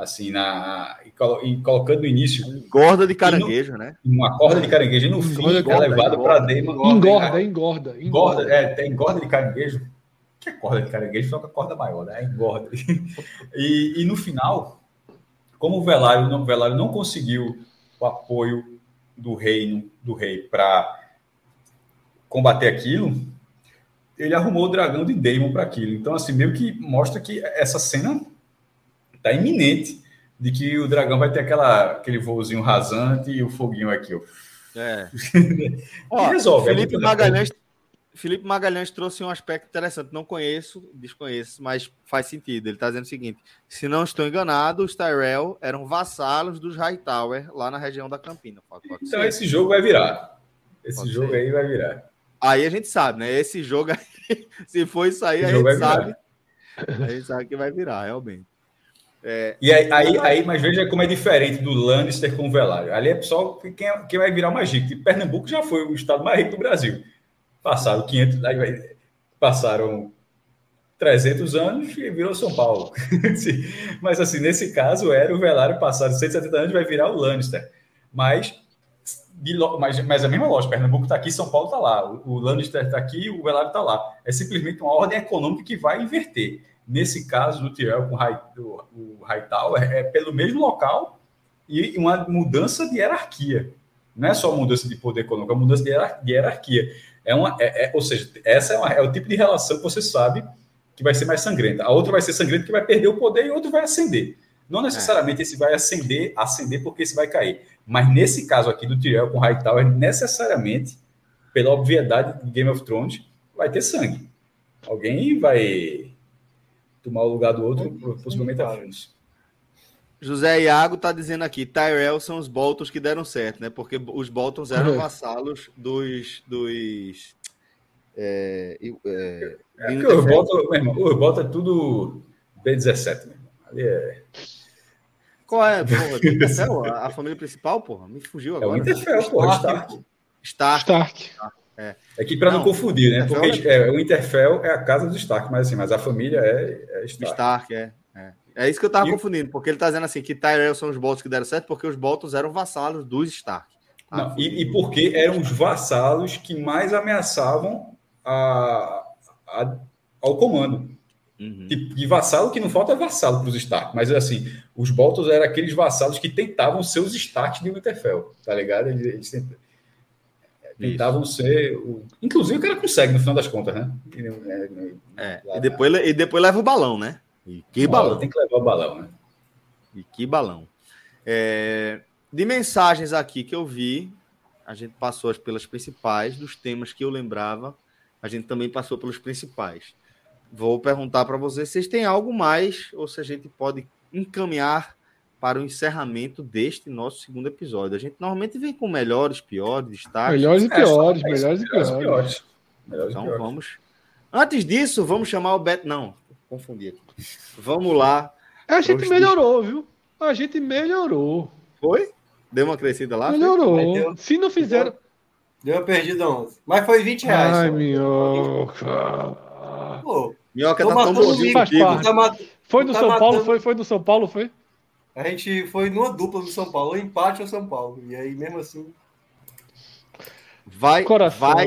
assim, na, e, colo, e colocando no início. Engorda de caranguejo, no, né? Uma corda de caranguejo, e no engorda, fim é levado para dentro. Engorda, engorda, engorda. É, tem engorda de caranguejo. Que é corda de caranguejo, só com a corda maior, né? Engorda. e, e no final, como o Velário não, o Velário não conseguiu o apoio do reino, do rei, para combater aquilo, ele arrumou o dragão de Daemon para aquilo. Então, assim, meio que mostra que essa cena tá iminente de que o dragão vai ter aquela, aquele voozinho rasante e o foguinho aqui, ó. É. (laughs) ó, resolve. É Felipe, Magalhães, Felipe Magalhães trouxe um aspecto interessante. Não conheço, desconheço, mas faz sentido. Ele está dizendo o seguinte: se não estou enganado, os Tyrell eram vassalos dos Hightower lá na região da Campina. Pode então ser. esse jogo vai virar. Esse pode jogo ser. aí vai virar. Aí a gente sabe, né? Esse jogo aí, (laughs) se for isso aí, a gente sabe. A gente sabe que vai virar, realmente. É, e aí, aí, aí, mas veja como é diferente do Lannister com o Velário. Ali é só quem, quem vai virar mais rico. E Pernambuco já foi o estado mais rico do Brasil. Passaram 500, passaram 300 anos e virou São Paulo. (laughs) mas assim, nesse caso era o Velário passado 170 anos vai virar o Lannister. Mas, de, mas, mas a mesma lógica, Pernambuco está aqui, São Paulo está lá. O, o Lannister está aqui, o Velário está lá. É simplesmente uma ordem econômica que vai inverter. Nesse caso do Tyrell com o Hightower, é pelo mesmo local e uma mudança de hierarquia. Não é só mudança de poder econômico, é uma mudança de hierarquia. É uma, é, é, ou seja, essa é, uma, é, o tipo de relação que você sabe que vai ser mais sangrenta. A outra vai ser sangrenta que vai perder o poder e o outro vai ascender. Não necessariamente esse vai ascender, ascender porque esse vai cair. Mas nesse caso aqui do Tyrell com Hightower, necessariamente, pela obviedade de Game of Thrones, vai ter sangue. Alguém vai tomar o lugar do outro, possivelmente Afonso. José Iago está dizendo aqui, Tyrell são os Boltons que deram certo, né? Porque os Boltons eram uhum. (laughs) vassalos dos. dos é, é, é os Boltons é tudo B17, meu irmão. Ali é. Qual é, porra? A, a família principal, porra? Me fugiu agora. É o Interfell, porra. Stark. Stark. Stark. É. é que para não, não, confundir, né? Porque é, é, o Interfell é a casa do Stark, mas assim, mas a família é, é Stark. Stark, é. É, é isso que eu tava e... confundindo, porque ele tá dizendo assim que Tyrell são os Boltons que deram certo, porque os Boltons eram vassalos dos Stark. Não, e, e, porque eram os vassalos que mais ameaçavam a, a ao comando. Uhum. E, e, vassalo que não falta é vassalo para os Stark, mas assim, os Boltons eram aqueles vassalos que tentavam ser os Stark de Winterfell, tá ligado? Eles, eles tentavam Isso. ser. O... Inclusive o cara consegue, no final das contas, né? É, e, depois, e depois leva o balão, né? E que balão. Tem que levar o balão, né? E que balão. É... De mensagens aqui que eu vi, a gente passou pelas principais, dos temas que eu lembrava, a gente também passou pelos principais. Vou perguntar para vocês se vocês têm algo mais ou se a gente pode encaminhar para o encerramento deste nosso segundo episódio. A gente normalmente vem com melhores, piores, destaques. Melhores e piores, é, melhores, e piores. piores. Melhores então piores. vamos. Antes disso, vamos chamar o Beto. Não, confundi aqui. Vamos lá. A gente melhorou, viu? A gente melhorou. Foi? Deu uma crescida lá? Melhorou. Deu, Se não fizeram. Deu uma perdida ontem. Mas foi 20 reais. Ai, minhoca. Pô, minhoca tá tão bonzinho. Tá foi no tá São matando... Paulo? Foi, foi no São Paulo? Foi? A gente foi numa dupla do São Paulo, empate ao São Paulo. E aí, mesmo assim. Vai, Coração. vai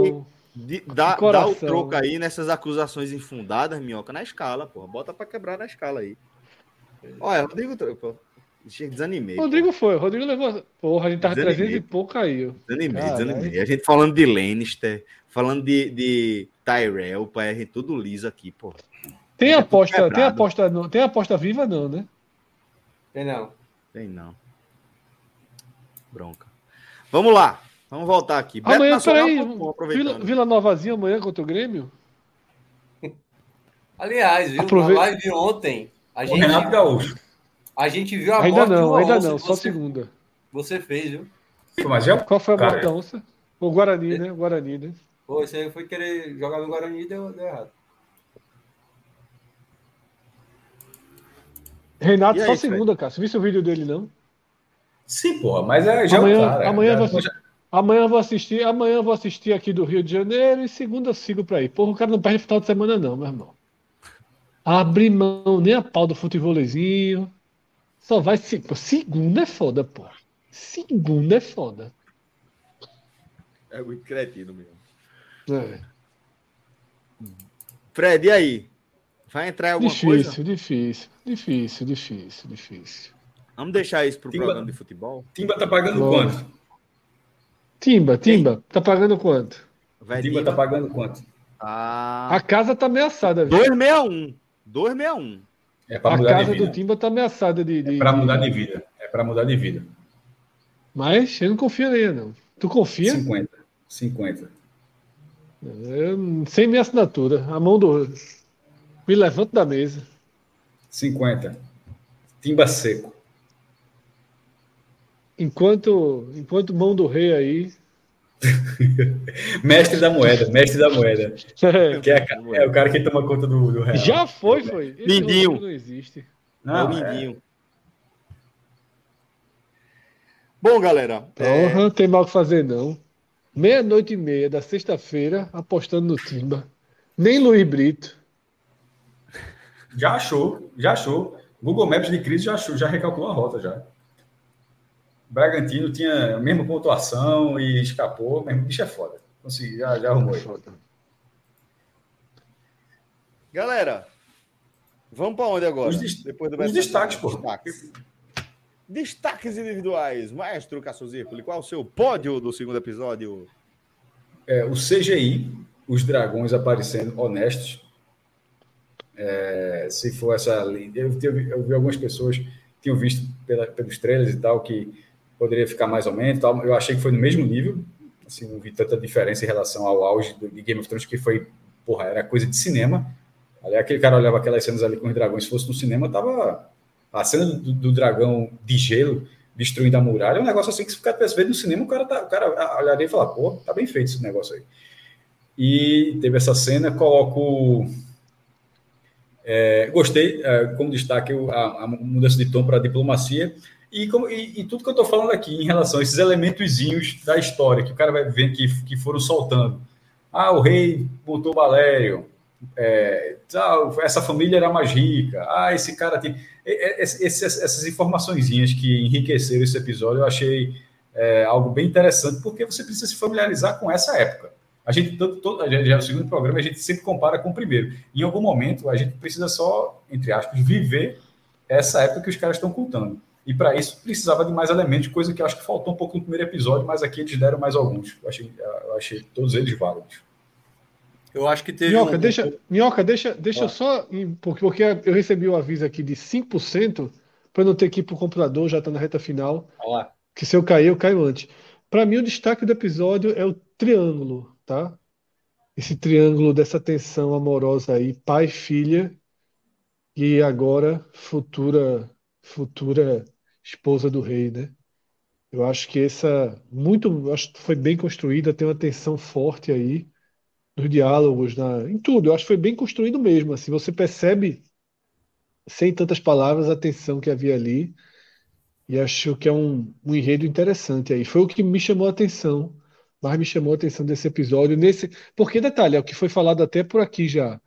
de, dá, dá o troco aí nessas acusações infundadas, minhoca, na escala, porra. Bota pra quebrar na escala aí. Olha, Rodrigo, pô, desanimei. Rodrigo pô. foi, Rodrigo levou. Porra, a gente tava desanimei. 300 e pouco caiu. Desanimei, Caralho. desanimei. A gente falando de Lannister, falando de, de Tyrell, pô, a gente tudo liso aqui, pô. Tem aposta, tem aposta, não, tem aposta viva, não, né? Tem não. Tem não. Bronca. Vamos lá. Vamos voltar aqui. Amanhã, peraí. Vila, Vila Novazinha amanhã contra o Grêmio? (laughs) Aliás, viu? Aprove... Na live ontem, a gente, Renato Gaúcho. a gente viu a Ainda não, ainda não, só você, segunda. Você fez, viu? Mas já... Qual foi a morte da onça? O Guarani, né? O Guarani, né? Pô, você foi querer jogar no Guarani e deu, deu errado. Renato, aí, só segunda, cara. Você viu o vídeo dele, não? Sim, pô, mas é, já amanhã, é cara, amanhã, já, vou, já... amanhã vou assistir, amanhã vou assistir aqui do Rio de Janeiro e segunda eu sigo pra ir. Porra, o cara não perde final de semana, não, meu irmão. Abre mão, nem a pau do futebolzinho. Só vai. Pô, segunda é foda, pô. Segunda é foda. É muito cretino mesmo. É. Fred, e aí? Vai entrar alguma difícil, coisa? Difícil, difícil, difícil, difícil. Vamos deixar isso para o programa de futebol? Timba tá pagando quanto? Timba, Timba, tá pagando quanto? Vai Timba tá pagando quanto? Ah... A casa tá ameaçada. 261. 261. É a casa do Timba tá ameaçada de. de é para mudar de vida. É para mudar de vida. Mas eu não confio nele, não. Tu confia? 50. 50. Eu, sem minha assinatura. A mão do. Me levanto da mesa. 50. Timba seco. Enquanto, enquanto mão do rei aí. (laughs) mestre da moeda, mestre da moeda. (laughs) É, que é, é, o cara que toma conta do, do real. Já foi, foi. Mindinho. Não existe. Não, é o Mindinho. Bom, galera. Porra, é... tem mal que fazer, não. Meia-noite e meia da sexta-feira, apostando no Timba. Nem Luiz Brito. Já achou, já achou. Google Maps de crise já achou, já recalculou a rota já. Bragantino tinha a mesma pontuação e escapou, mas o bicho é foda. Consegui, já, já arrumou aí. Galera, vamos para onde agora? Os, Depois do os destaques, pô. Destaques. destaques individuais. Maestro Cassozirpoli, qual o seu pódio do segundo episódio? É, o CGI, os dragões aparecendo honestos. É, se for essa. Eu, eu, eu vi algumas pessoas tinham visto pela, pelos trailers e tal que poderia ficar mais ou menos. Tal. Eu achei que foi no mesmo nível. Assim, não vi tanta diferença em relação ao auge de Game of Thrones, que foi, porra, era coisa de cinema. Ali, aquele cara olhava aquelas cenas ali com os dragões, se fosse no cinema, tava. A cena do, do dragão de gelo destruindo a muralha é um negócio assim que se o cara tivesse vendo no cinema, o cara, tá, o cara olharia e falar, pô, tá bem feito esse negócio aí. E teve essa cena, coloco. É, gostei, é, como destaque, a, a mudança de tom para diplomacia. E, como, e, e, tudo que eu estou falando aqui em relação a esses elementozinhos da história que o cara vai vendo que, que foram soltando. Ah, o rei botou Valério. É, ah, essa família era mais rica. Ah, esse cara tem. Essas, essas que enriqueceram esse episódio eu achei é, algo bem interessante, porque você precisa se familiarizar com essa época. A gente, todo, todo, já no segundo programa, a gente sempre compara com o primeiro. Em algum momento, a gente precisa só, entre aspas, viver essa época que os caras estão contando. E para isso precisava de mais elementos, coisa que eu acho que faltou um pouco no primeiro episódio, mas aqui eles deram mais alguns. Eu achei, eu achei todos eles válidos. Eu acho que teve. Minhoca, um... deixa, Minhoca, deixa, deixa ah. só. Porque, porque eu recebi o um aviso aqui de 5% para não ter que ir para o computador, já está na reta final. Olá. Que se eu cair, eu caio antes. Para mim, o destaque do episódio é o triângulo, tá? Esse triângulo dessa tensão amorosa aí, pai, filha e agora futura futura esposa do rei, né? Eu acho que essa muito, acho que foi bem construída, tem uma tensão forte aí nos diálogos, na, em tudo. Eu acho que foi bem construído mesmo. Assim, você percebe sem tantas palavras a tensão que havia ali e acho que é um, um enredo interessante aí. Foi o que me chamou a atenção, mas me chamou a atenção desse episódio nesse, porque detalhe, é o que foi falado até por aqui já.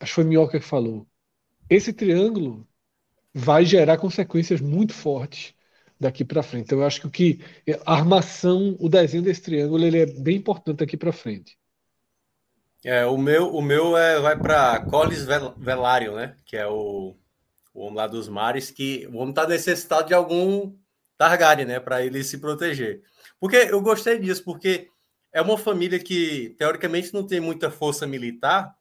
Acho que foi Minhoca que falou. Esse triângulo vai gerar consequências muito fortes daqui para frente. Então, eu acho que o que a armação, o desenho desse triângulo, ele é bem importante daqui para frente. É, o meu, o meu é, vai para Collis Velário, né? Que é o, o homem lá dos mares, que o homem está necessitado de algum Targaryen, né? Para ele se proteger. Porque eu gostei disso, porque é uma família que, teoricamente, não tem muita força militar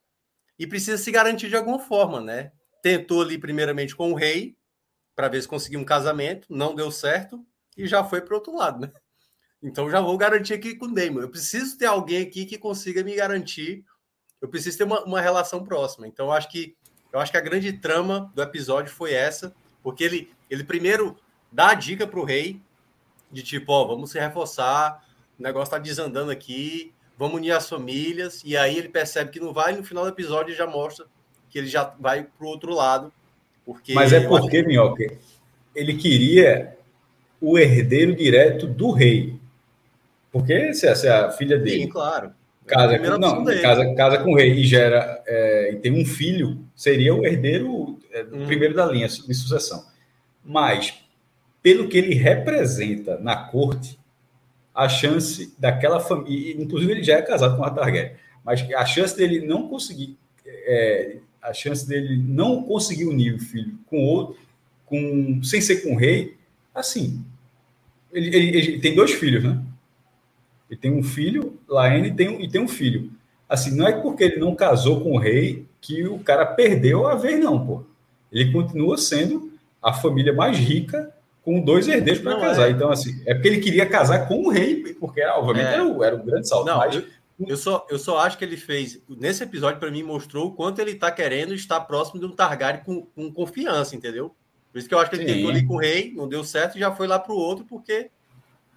e precisa se garantir de alguma forma, né? tentou ali primeiramente com o rei para ver se conseguia um casamento, não deu certo e já foi para outro lado, né? Então já vou garantir aqui com o Damon. Eu preciso ter alguém aqui que consiga me garantir. Eu preciso ter uma, uma relação próxima. Então eu acho que eu acho que a grande trama do episódio foi essa, porque ele ele primeiro dá a dica para o rei de tipo, ó, vamos se reforçar, o negócio tá desandando aqui, vamos unir as famílias, e aí ele percebe que não vai, e no final do episódio já mostra que ele já vai para o outro lado. Porque Mas é porque, que... Minhoca, ele queria o herdeiro direto do rei. Porque se essa é a filha dele. Sim, claro. Casa com, não, casa, casa com o rei e gera é, e tem um filho, seria o herdeiro é, hum. primeiro da linha de sucessão. Mas, pelo que ele representa na corte, a chance daquela família, inclusive ele já é casado com a Targaryen, mas a chance dele não conseguir é, a chance dele não conseguir unir o filho com outro, com, sem ser com o rei, assim, ele, ele, ele tem dois filhos, né? Ele tem um filho, Laene, tem, e tem um filho. Assim, não é porque ele não casou com o rei que o cara perdeu a vez, não, pô. Ele continua sendo a família mais rica com dois herdeiros para casar. É. Então, assim, é porque ele queria casar com o rei, porque, obviamente, é. era, o, era o grande salto. Não, mas, Eu só, eu só acho que ele fez. Nesse episódio, para mim, mostrou o quanto ele tá querendo estar próximo de um Targaryen com, com confiança, entendeu? Por isso que eu acho que ele Sim. tentou ali com o rei, não deu certo e já foi lá pro outro, porque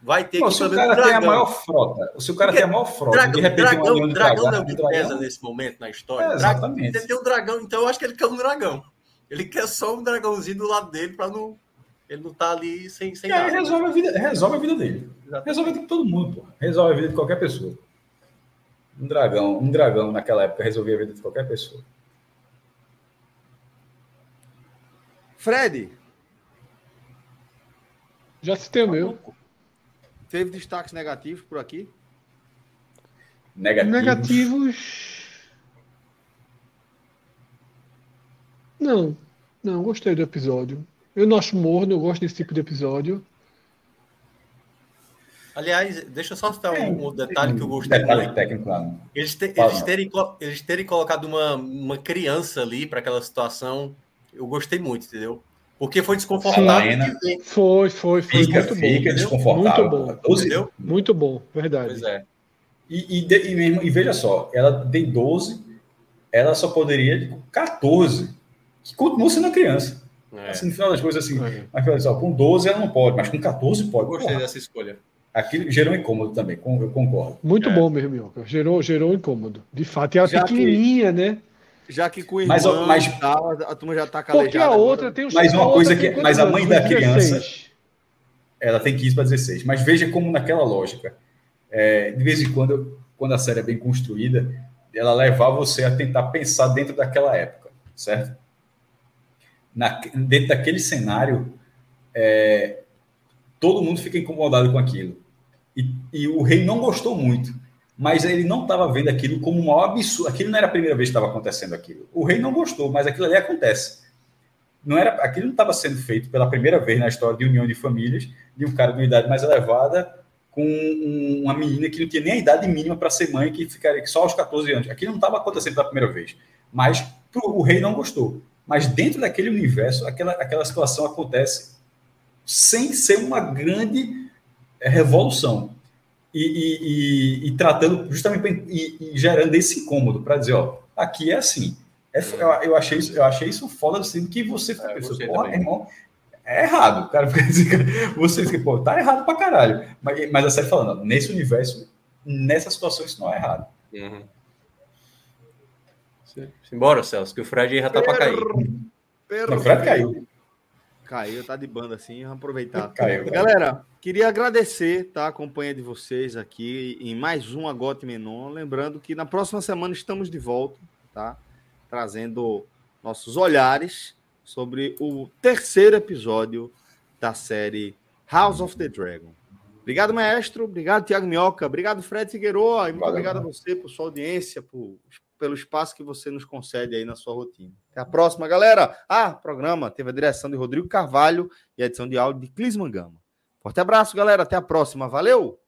vai ter Pô, que. Se o cara tem a maior frota, se o cara porque tem a maior frota, dragão, de repente dragão, um dragão, é o que pesa nesse momento na história. É, exatamente. Você tem um dragão, então eu acho que ele quer um dragão. Ele quer só um dragãozinho do lado dele para não. Ele não tá ali sem, sem e nada. resolve a vida, resolve a vida dele. Exatamente. Resolve a vida de todo mundo, pô. Resolve a vida de qualquer pessoa. Um dragão, um dragão naquela época resolvia a vida de qualquer pessoa. Fred. Já citei o meu. Teve destaques negativos por aqui? Negativos. Negativos. Não, não, gostei do episódio. Eu não acho morno, eu gosto desse tipo de episódio. Aliás, deixa eu só citar um, um detalhe que eu gostei detalhe muito. Técnico, claro. eles, te, eles, terem, eles terem colocado uma, uma criança ali para aquela situação, eu gostei muito, entendeu? Porque foi desconfortável. De foi, foi, foi. Fica, muito fica bom, desconfortável. Muito bom. entendeu? Muito bom, verdade. Pois é. E, e, e, mesmo, e veja só, ela tem 12, ela só poderia com 14, que continua sendo criança. É. Assim, no final das coisas, assim, é. mas, só, com 12 ela não pode, mas com 14 pode. Gostei Porra. dessa escolha. Aquilo gerou incômodo também, eu concordo. Muito é. bom mesmo, Minhoca. Gerou, gerou incômodo. De fato, e ela já pequenininha, que, né? Já que com o irmão mas, mas, tal, a turma já tá calejada. Porque a outra agora. tem os Mas uma coisa que. Mas a mãe da criança. 16. Ela tem 15 para 16. Mas veja como naquela lógica. É, de vez em quando, quando a série é bem construída, ela levar você a tentar pensar dentro daquela época, certo? Na, dentro daquele cenário, é, todo mundo fica incomodado com aquilo. E, e o rei não gostou muito, mas ele não estava vendo aquilo como um absurdo. Aquilo não era a primeira vez que estava acontecendo aquilo. O rei não gostou, mas aquilo ali acontece. Não era, aquilo não estava sendo feito pela primeira vez na história de união de famílias, de um cara de uma idade mais elevada com um, uma menina que não tinha nem a idade mínima para ser mãe, que ficaria só aos 14 anos. Aquilo não estava acontecendo pela primeira vez. Mas pro, o rei não gostou. Mas dentro daquele universo, aquela, aquela situação acontece sem ser uma grande é, revolução. E, e, e, e tratando justamente e, gerando esse incômodo para dizer, ó, aqui é assim. É, eu, achei isso, eu achei isso foda assim, que você é, pensando, porra, irmão, é errado. O cara fica (laughs) dizendo, você fica, pô, tá errado pra caralho. Mas, mas a série falando, nesse universo, nessa situação, isso não é errado. Uhum. Embora, Celso, que o Fred já tá para cair. O Fred caiu. Caiu, tá de banda assim, vamos aproveitar. Caiu, Galera, queria agradecer tá, a companhia de vocês aqui em mais um Agote Menon. Lembrando que na próxima semana estamos de volta, tá? Trazendo nossos olhares sobre o terceiro episódio da série House of the Dragon. Obrigado, maestro. Obrigado, Tiago Minhoca. Obrigado, Fred Figueiredo. Muito obrigado a você por sua audiência, por pelo espaço que você nos concede aí na sua rotina. Até a próxima, galera. Ah, programa teve a direção de Rodrigo Carvalho e a edição de áudio de Clis Mangama. Forte abraço, galera. Até a próxima. Valeu!